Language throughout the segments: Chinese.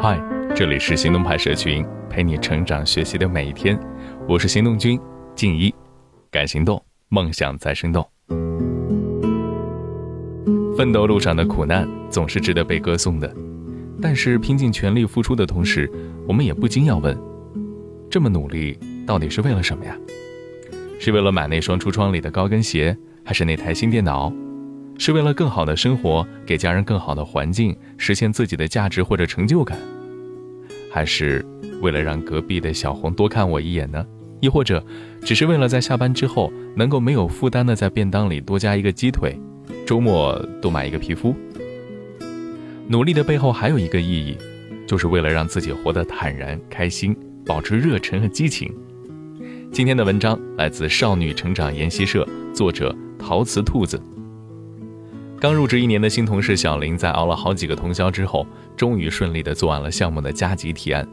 嗨，这里是行动派社群，陪你成长学习的每一天。我是行动君静一，敢行动，梦想在生动。奋斗路上的苦难总是值得被歌颂的，但是拼尽全力付出的同时，我们也不禁要问：这么努力到底是为了什么呀？是为了买那双橱窗里的高跟鞋，还是那台新电脑？是为了更好的生活，给家人更好的环境，实现自己的价值或者成就感，还是为了让隔壁的小红多看我一眼呢？亦或者，只是为了在下班之后能够没有负担的在便当里多加一个鸡腿，周末多买一个皮肤？努力的背后还有一个意义，就是为了让自己活得坦然开心，保持热忱和激情。今天的文章来自少女成长研习社，作者陶瓷兔子。刚入职一年的新同事小林，在熬了好几个通宵之后，终于顺利地做完了项目的加急提案。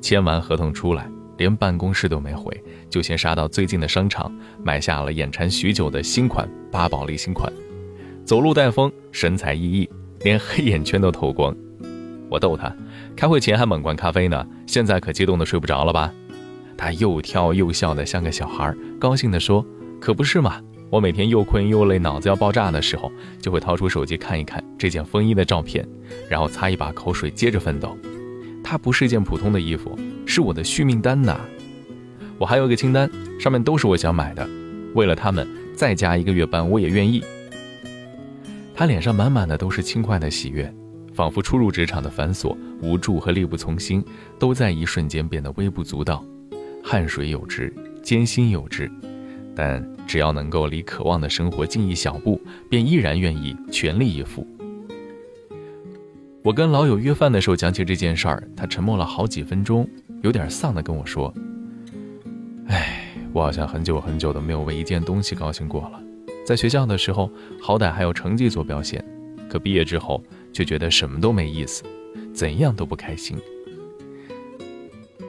签完合同出来，连办公室都没回，就先杀到最近的商场，买下了眼馋许久的新款八宝莉新款。走路带风，神采奕奕，连黑眼圈都透光。我逗他，开会前还猛灌咖啡呢，现在可激动的睡不着了吧？他又跳又笑的像个小孩，高兴地说：“可不是嘛。”我每天又困又累，脑子要爆炸的时候，就会掏出手机看一看这件风衣的照片，然后擦一把口水，接着奋斗。它不是一件普通的衣服，是我的续命单呐！我还有一个清单，上面都是我想买的，为了他们再加一个月班，我也愿意。他脸上满满的都是轻快的喜悦，仿佛初入职场的繁琐、无助和力不从心，都在一瞬间变得微不足道。汗水有之，艰辛有之。但只要能够离渴望的生活近一小步，便依然愿意全力以赴。我跟老友约饭的时候讲起这件事儿，他沉默了好几分钟，有点丧的跟我说：“哎，我好像很久很久都没有为一件东西高兴过了。在学校的时候，好歹还有成绩做表现，可毕业之后却觉得什么都没意思，怎样都不开心。”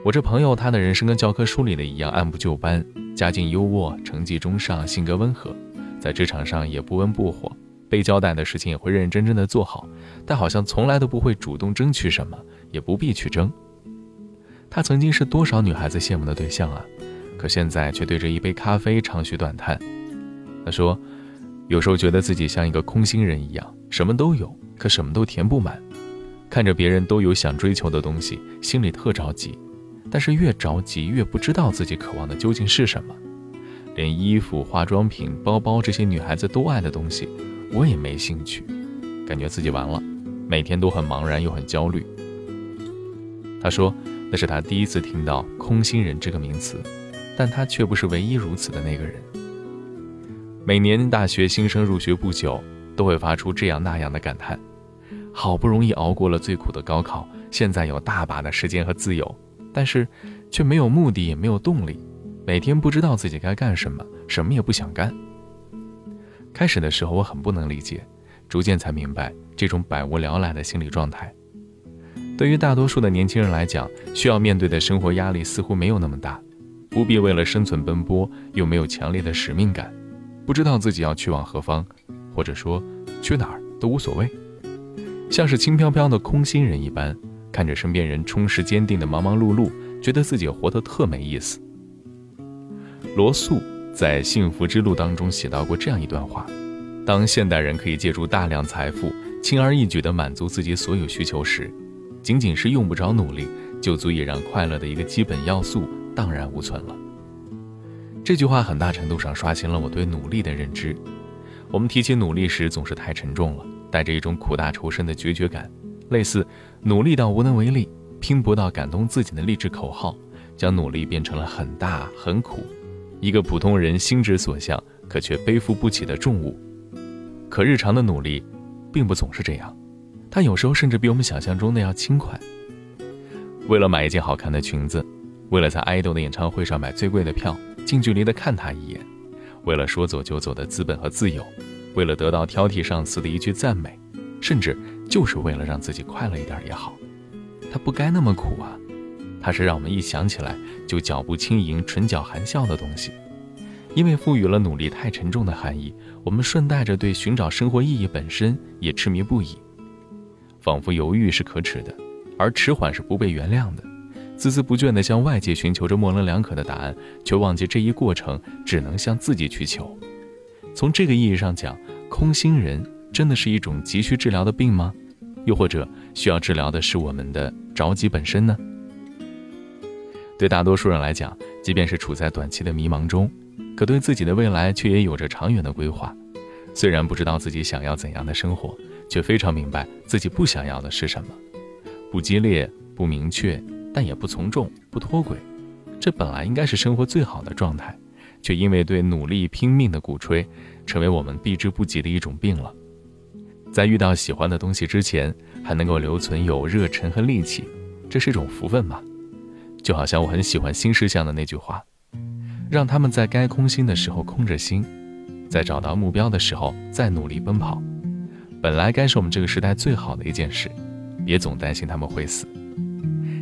我这朋友，他的人生跟教科书里的一样，按部就班，家境优渥，成绩中上，性格温和，在职场上也不温不火，被交代的事情也会认认真真的做好，但好像从来都不会主动争取什么，也不必去争。他曾经是多少女孩子羡慕的对象啊，可现在却对着一杯咖啡长吁短叹。他说，有时候觉得自己像一个空心人一样，什么都有，可什么都填不满，看着别人都有想追求的东西，心里特着急。但是越着急，越不知道自己渴望的究竟是什么。连衣服、化妆品、包包这些女孩子都爱的东西，我也没兴趣，感觉自己完了，每天都很茫然又很焦虑。他说，那是他第一次听到“空心人”这个名词，但他却不是唯一如此的那个人。每年大学新生入学不久，都会发出这样那样的感叹：好不容易熬过了最苦的高考，现在有大把的时间和自由。但是，却没有目的，也没有动力，每天不知道自己该干什么，什么也不想干。开始的时候我很不能理解，逐渐才明白这种百无聊赖的心理状态。对于大多数的年轻人来讲，需要面对的生活压力似乎没有那么大，不必为了生存奔波，又没有强烈的使命感，不知道自己要去往何方，或者说去哪儿都无所谓，像是轻飘飘的空心人一般。看着身边人充实坚定的忙忙碌碌，觉得自己活得特没意思。罗素在《幸福之路》当中写到过这样一段话：当现代人可以借助大量财富，轻而易举地满足自己所有需求时，仅仅是用不着努力，就足以让快乐的一个基本要素荡然无存了。这句话很大程度上刷新了我对努力的认知。我们提起努力时，总是太沉重了，带着一种苦大仇深的决绝感。类似努力到无能为力，拼搏到感动自己的励志口号，将努力变成了很大很苦，一个普通人心之所向，可却背负不起的重物。可日常的努力，并不总是这样，它有时候甚至比我们想象中的要轻快。为了买一件好看的裙子，为了在爱豆的演唱会上买最贵的票，近距离的看他一眼，为了说走就走的资本和自由，为了得到挑剔上司的一句赞美。甚至就是为了让自己快乐一点也好，它不该那么苦啊！它是让我们一想起来就脚步轻盈、唇角含笑的东西。因为赋予了努力太沉重的含义，我们顺带着对寻找生活意义本身也痴迷不已。仿佛犹豫是可耻的，而迟缓是不被原谅的。孜孜不倦地向外界寻求着模棱两可的答案，却忘记这一过程只能向自己去求。从这个意义上讲，空心人真的是一种急需治疗的病吗？又或者需要治疗的是我们的着急本身呢？对大多数人来讲，即便是处在短期的迷茫中，可对自己的未来却也有着长远的规划。虽然不知道自己想要怎样的生活，却非常明白自己不想要的是什么。不激烈，不明确。但也不从众，不脱轨，这本来应该是生活最好的状态，却因为对努力拼命的鼓吹，成为我们避之不及的一种病了。在遇到喜欢的东西之前，还能够留存有热忱和力气，这是一种福分吧？就好像我很喜欢新事项的那句话：“让他们在该空心的时候空着心，在找到目标的时候再努力奔跑。本来该是我们这个时代最好的一件事，别总担心他们会死。”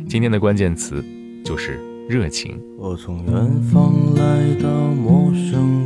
今天的关键词就是热情。我从远方来到陌生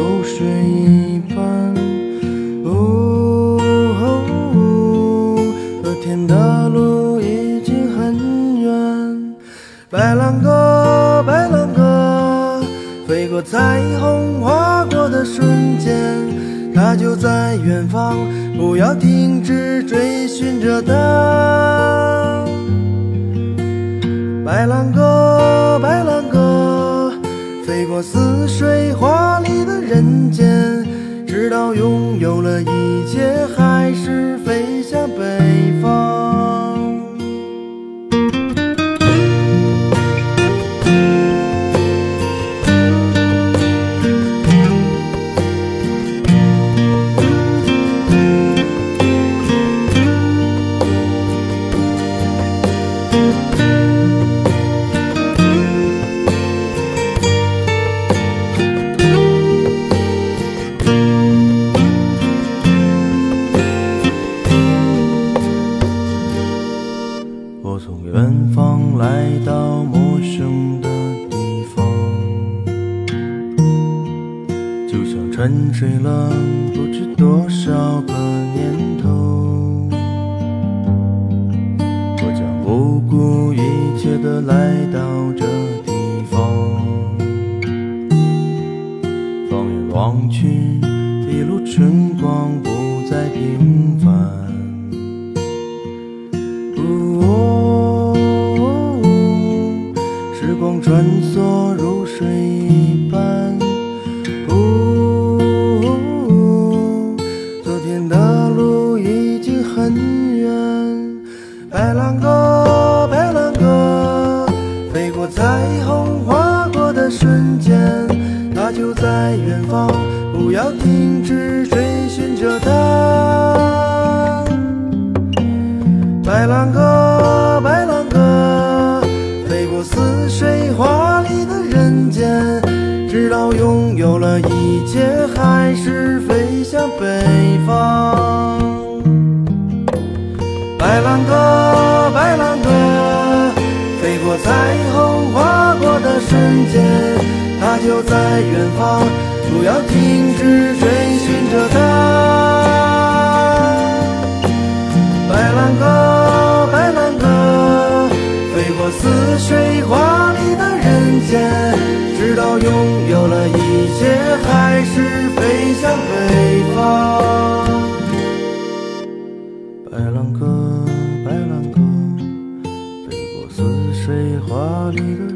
天的路已经很远。白兰鸽，白兰鸽，飞过彩虹，划过的瞬间，它就在远方。不要停止追寻着它。白兰鸽，白兰鸽，飞过似水华丽的人间，直到拥有了一切，还是飞向北方。睡了。彩虹划过的瞬间，它就在远方，不要停止追寻着它。白兰鸽，白兰鸽，飞过似水华丽的人间，直到拥有了一切，还是飞向北方。白兰鸽，白兰鸽，飞过彩虹人间他就在远方不要停止追寻着他白兰鸽白兰鸽飞过似水华丽的人间直到拥有了一切还是飞向北方。白兰鸽白兰鸽飞过似水华丽的